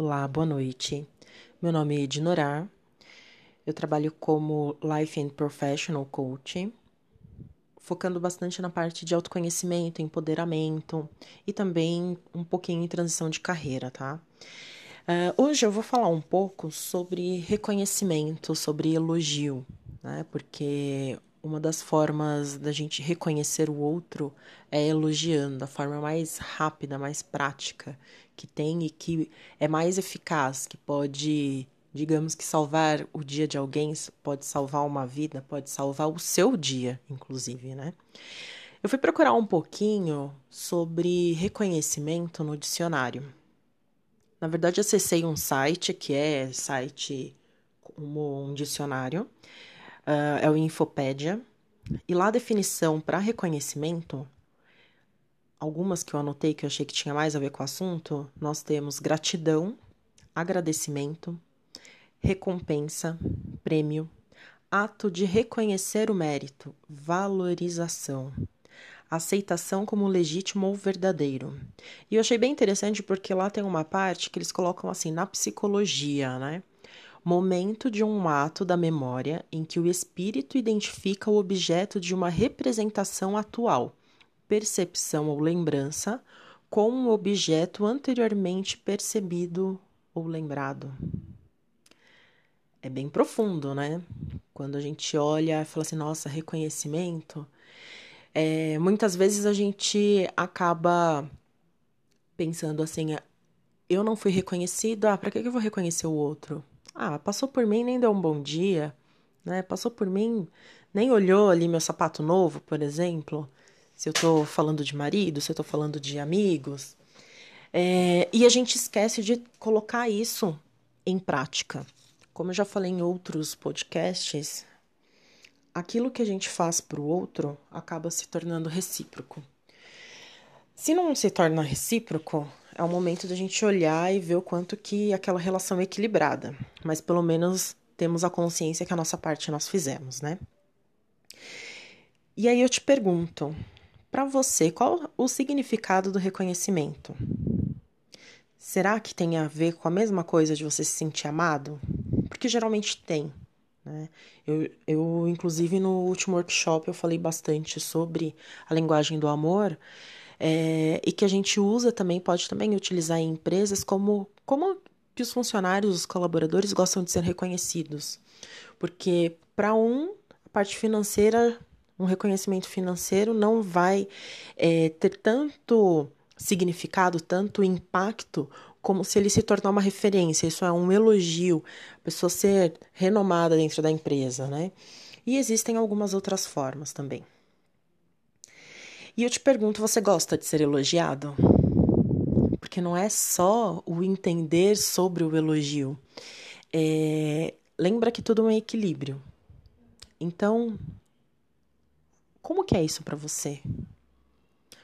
Olá, boa noite. Meu nome é Ednorar. Eu trabalho como Life and Professional Coach, focando bastante na parte de autoconhecimento, empoderamento e também um pouquinho em transição de carreira, tá? Uh, hoje eu vou falar um pouco sobre reconhecimento, sobre elogio, né? Porque uma das formas da gente reconhecer o outro é elogiando, da forma mais rápida, mais prática que tem e que é mais eficaz, que pode, digamos que salvar o dia de alguém, pode salvar uma vida, pode salvar o seu dia, inclusive, né? Eu fui procurar um pouquinho sobre reconhecimento no dicionário. Na verdade, acessei um site que é site como um dicionário uh, é o Infopédia. E lá a definição para reconhecimento, algumas que eu anotei que eu achei que tinha mais a ver com o assunto, nós temos gratidão, agradecimento, recompensa, prêmio, ato de reconhecer o mérito, valorização, aceitação como legítimo ou verdadeiro. E eu achei bem interessante porque lá tem uma parte que eles colocam assim na psicologia, né? Momento de um ato da memória em que o espírito identifica o objeto de uma representação atual, percepção ou lembrança, com um objeto anteriormente percebido ou lembrado. É bem profundo, né? Quando a gente olha e fala assim, nossa, reconhecimento. É, muitas vezes a gente acaba pensando assim, eu não fui reconhecido, ah, para que eu vou reconhecer o outro? Ah, passou por mim, nem deu um bom dia, né? Passou por mim, nem olhou ali meu sapato novo, por exemplo. Se eu tô falando de marido, se eu tô falando de amigos. É, e a gente esquece de colocar isso em prática. Como eu já falei em outros podcasts, aquilo que a gente faz para o outro acaba se tornando recíproco. Se não se torna recíproco, é o momento da gente olhar e ver o quanto que aquela relação é equilibrada. Mas pelo menos temos a consciência que a nossa parte nós fizemos, né? E aí eu te pergunto, para você, qual o significado do reconhecimento? Será que tem a ver com a mesma coisa de você se sentir amado? Porque geralmente tem. Né? Eu, eu, inclusive, no último workshop eu falei bastante sobre a linguagem do amor é, e que a gente usa também, pode também utilizar em empresas como, como que os funcionários, os colaboradores gostam de ser reconhecidos. Porque para um, a parte financeira, um reconhecimento financeiro não vai é, ter tanto significado, tanto impacto, como se ele se tornar uma referência. Isso é um elogio, a pessoa ser renomada dentro da empresa, né? E existem algumas outras formas também. E eu te pergunto: você gosta de ser elogiado? Porque não é só o entender sobre o elogio. É, lembra que tudo é um equilíbrio. Então, como que é isso para você?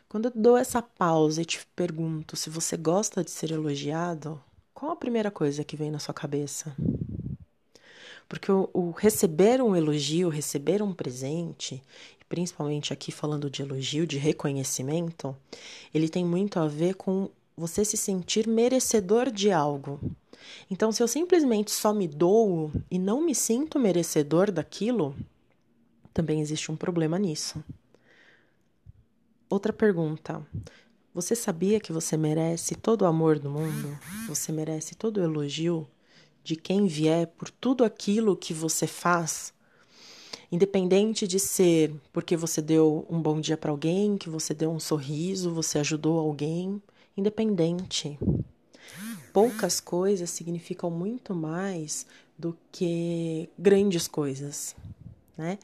Quando eu dou essa pausa e te pergunto se você gosta de ser elogiado, qual a primeira coisa que vem na sua cabeça? Porque o, o receber um elogio, receber um presente, principalmente aqui falando de elogio, de reconhecimento, ele tem muito a ver com você se sentir merecedor de algo. Então, se eu simplesmente só me dou e não me sinto merecedor daquilo, também existe um problema nisso. Outra pergunta. Você sabia que você merece todo o amor do mundo? Você merece todo o elogio de quem vier por tudo aquilo que você faz Independente de ser porque você deu um bom dia para alguém, que você deu um sorriso, você ajudou alguém, independente. Poucas coisas significam muito mais do que grandes coisas, né?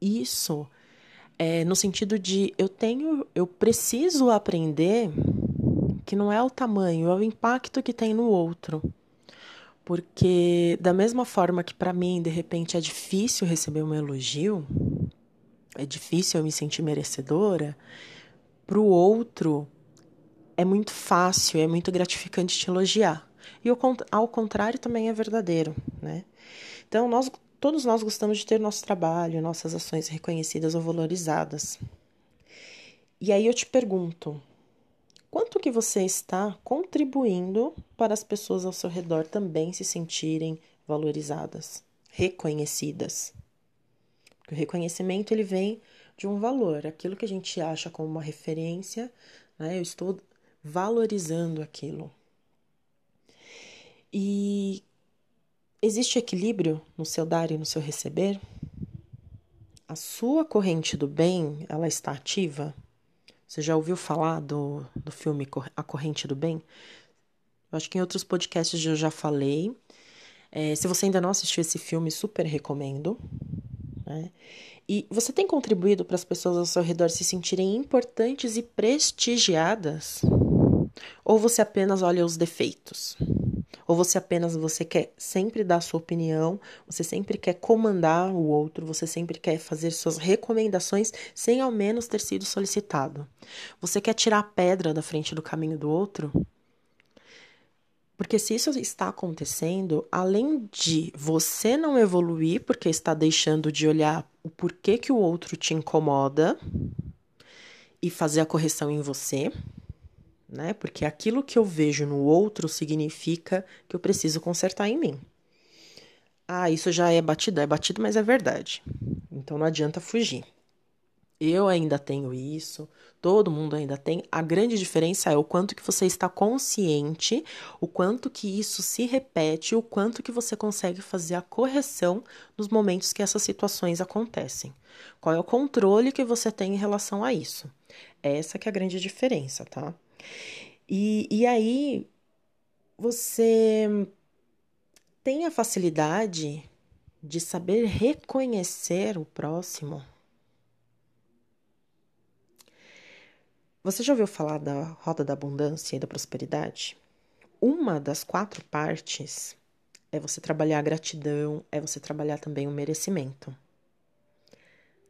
Isso é no sentido de eu tenho, eu preciso aprender que não é o tamanho, é o impacto que tem no outro. Porque, da mesma forma que para mim, de repente, é difícil receber um elogio, é difícil eu me sentir merecedora, para o outro é muito fácil, é muito gratificante te elogiar. E ao contrário também é verdadeiro, né? Então, nós, todos nós gostamos de ter nosso trabalho, nossas ações reconhecidas ou valorizadas. E aí eu te pergunto, que você está contribuindo para as pessoas ao seu redor também se sentirem valorizadas, reconhecidas. Porque o reconhecimento ele vem de um valor, aquilo que a gente acha como uma referência, né? Eu estou valorizando aquilo. E existe equilíbrio no seu dar e no seu receber? A sua corrente do bem, ela está ativa? Você já ouviu falar do, do filme A Corrente do Bem? Eu acho que em outros podcasts eu já falei. É, se você ainda não assistiu esse filme, super recomendo. Né? E você tem contribuído para as pessoas ao seu redor se sentirem importantes e prestigiadas? Ou você apenas olha os defeitos? Ou você apenas você quer sempre dar sua opinião, você sempre quer comandar o outro, você sempre quer fazer suas recomendações sem ao menos ter sido solicitado? Você quer tirar a pedra da frente do caminho do outro? Porque se isso está acontecendo, além de você não evoluir porque está deixando de olhar o porquê que o outro te incomoda e fazer a correção em você, né? Porque aquilo que eu vejo no outro significa que eu preciso consertar em mim. Ah, isso já é batido, é batido, mas é verdade. Então não adianta fugir. Eu ainda tenho isso, todo mundo ainda tem. A grande diferença é o quanto que você está consciente, o quanto que isso se repete, o quanto que você consegue fazer a correção nos momentos que essas situações acontecem. Qual é o controle que você tem em relação a isso? Essa que é a grande diferença, tá? E, e aí você tem a facilidade de saber reconhecer o próximo Você já ouviu falar da roda da abundância e da prosperidade? Uma das quatro partes é você trabalhar a gratidão, é você trabalhar também o merecimento.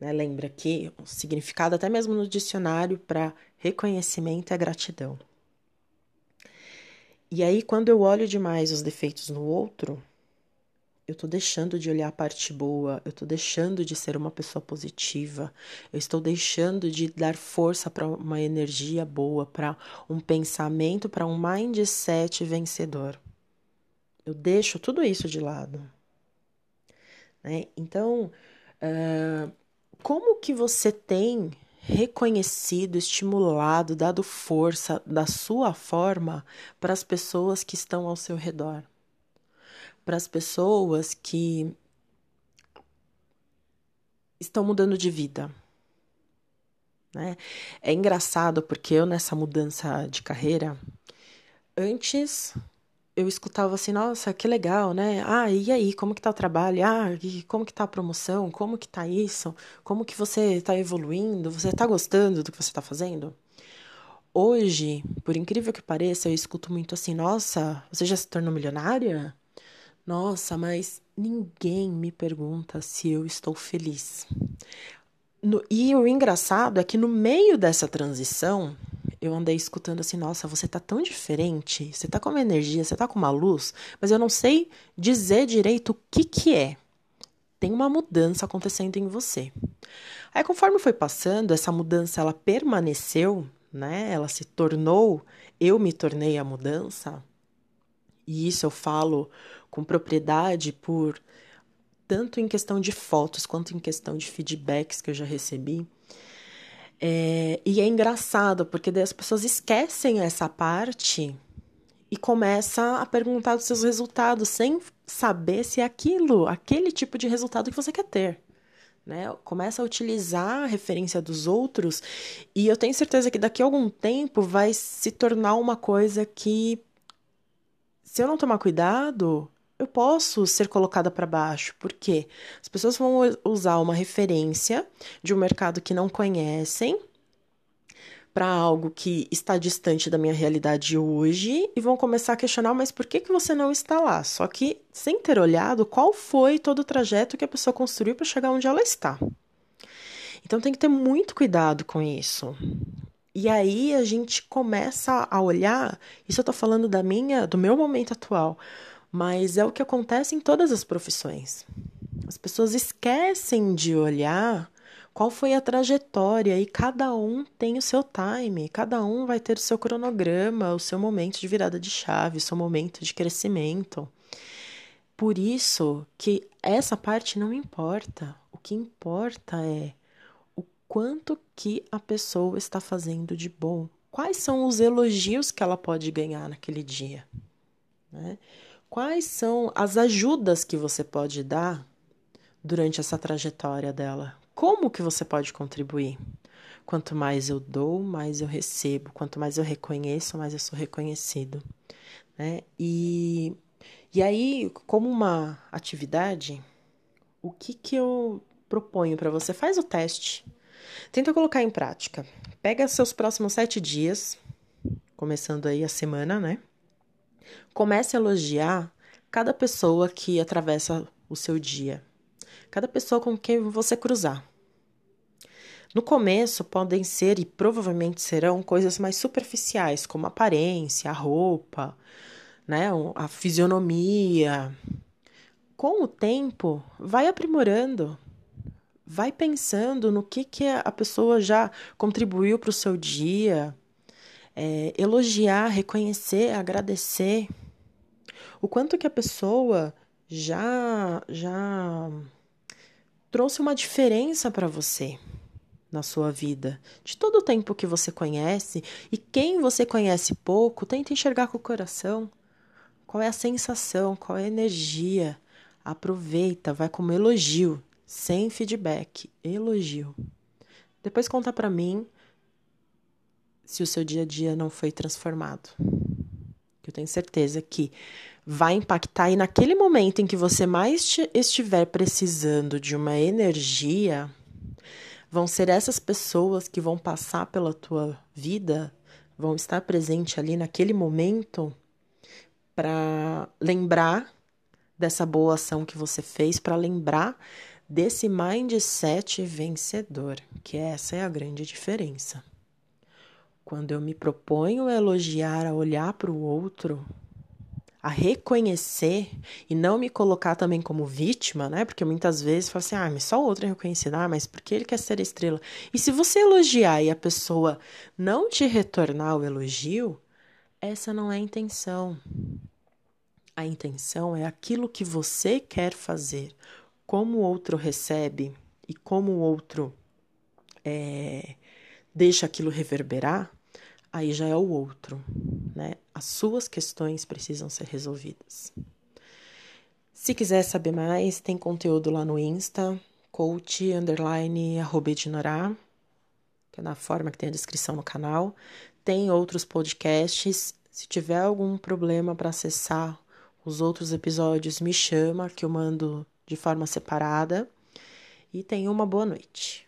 Né? Lembra que o significado, até mesmo no dicionário, para reconhecimento é gratidão. E aí, quando eu olho demais os defeitos no outro, eu estou deixando de olhar a parte boa, eu estou deixando de ser uma pessoa positiva, eu estou deixando de dar força para uma energia boa, para um pensamento, para um mindset vencedor. Eu deixo tudo isso de lado. Né? Então, uh, como que você tem reconhecido, estimulado, dado força da sua forma para as pessoas que estão ao seu redor? para as pessoas que estão mudando de vida. Né? É engraçado porque eu, nessa mudança de carreira, antes eu escutava assim, nossa, que legal, né? Ah, e aí, como que tá o trabalho? Ah, e como que tá a promoção? Como que tá isso? Como que você tá evoluindo? Você tá gostando do que você tá fazendo? Hoje, por incrível que pareça, eu escuto muito assim, nossa, você já se tornou milionária? Nossa, mas ninguém me pergunta se eu estou feliz. No, e o engraçado é que no meio dessa transição, eu andei escutando assim: nossa, você tá tão diferente, você tá com uma energia, você tá com uma luz, mas eu não sei dizer direito o que que é. Tem uma mudança acontecendo em você. Aí, conforme foi passando, essa mudança ela permaneceu, né? Ela se tornou, eu me tornei a mudança. E isso eu falo com propriedade por tanto em questão de fotos quanto em questão de feedbacks que eu já recebi. É, e é engraçado, porque daí as pessoas esquecem essa parte e começam a perguntar dos seus resultados sem saber se é aquilo, aquele tipo de resultado que você quer ter. Né? Começa a utilizar a referência dos outros e eu tenho certeza que daqui a algum tempo vai se tornar uma coisa que, se eu não tomar cuidado, eu posso ser colocada para baixo, porque as pessoas vão usar uma referência de um mercado que não conhecem para algo que está distante da minha realidade hoje e vão começar a questionar, mas por que, que você não está lá? Só que sem ter olhado qual foi todo o trajeto que a pessoa construiu para chegar onde ela está. Então tem que ter muito cuidado com isso. E aí a gente começa a olhar, isso eu estou falando da minha, do meu momento atual mas é o que acontece em todas as profissões. As pessoas esquecem de olhar qual foi a trajetória e cada um tem o seu time, cada um vai ter o seu cronograma, o seu momento de virada de chave, o seu momento de crescimento. Por isso que essa parte não importa. O que importa é o quanto que a pessoa está fazendo de bom. Quais são os elogios que ela pode ganhar naquele dia? Né? Quais são as ajudas que você pode dar durante essa trajetória dela? Como que você pode contribuir? Quanto mais eu dou, mais eu recebo. Quanto mais eu reconheço, mais eu sou reconhecido. Né? E e aí, como uma atividade, o que, que eu proponho para você? Faz o teste. Tenta colocar em prática. Pega seus próximos sete dias, começando aí a semana, né? Comece a elogiar cada pessoa que atravessa o seu dia, cada pessoa com quem você cruzar. No começo podem ser e provavelmente serão coisas mais superficiais, como aparência, a roupa, né, a fisionomia. Com o tempo, vai aprimorando, vai pensando no que, que a pessoa já contribuiu para o seu dia, é, elogiar, reconhecer, agradecer. O quanto que a pessoa já já trouxe uma diferença para você na sua vida, de todo o tempo que você conhece e quem você conhece pouco, tenta enxergar com o coração. Qual é a sensação? Qual é a energia? Aproveita, vai como elogio, sem feedback, elogio. Depois conta para mim se o seu dia a dia não foi transformado. Eu tenho certeza que vai impactar e naquele momento em que você mais estiver precisando de uma energia, vão ser essas pessoas que vão passar pela tua vida, vão estar presente ali naquele momento para lembrar dessa boa ação que você fez, para lembrar desse mindset vencedor, que essa é a grande diferença. Quando eu me proponho a elogiar, a olhar para o outro, a reconhecer e não me colocar também como vítima, né? Porque muitas vezes fala assim: ah, mas só o outro é reconhecido, ah, mas porque ele quer ser estrela? E se você elogiar e a pessoa não te retornar o elogio, essa não é a intenção. A intenção é aquilo que você quer fazer, como o outro recebe e como o outro é, deixa aquilo reverberar, aí já é o outro, né? As suas questões precisam ser resolvidas. Se quiser saber mais, tem conteúdo lá no Insta, coach, underline, arroba que é na forma que tem a descrição no canal. Tem outros podcasts. Se tiver algum problema para acessar os outros episódios me chama, que eu mando de forma separada. E tenha uma boa noite.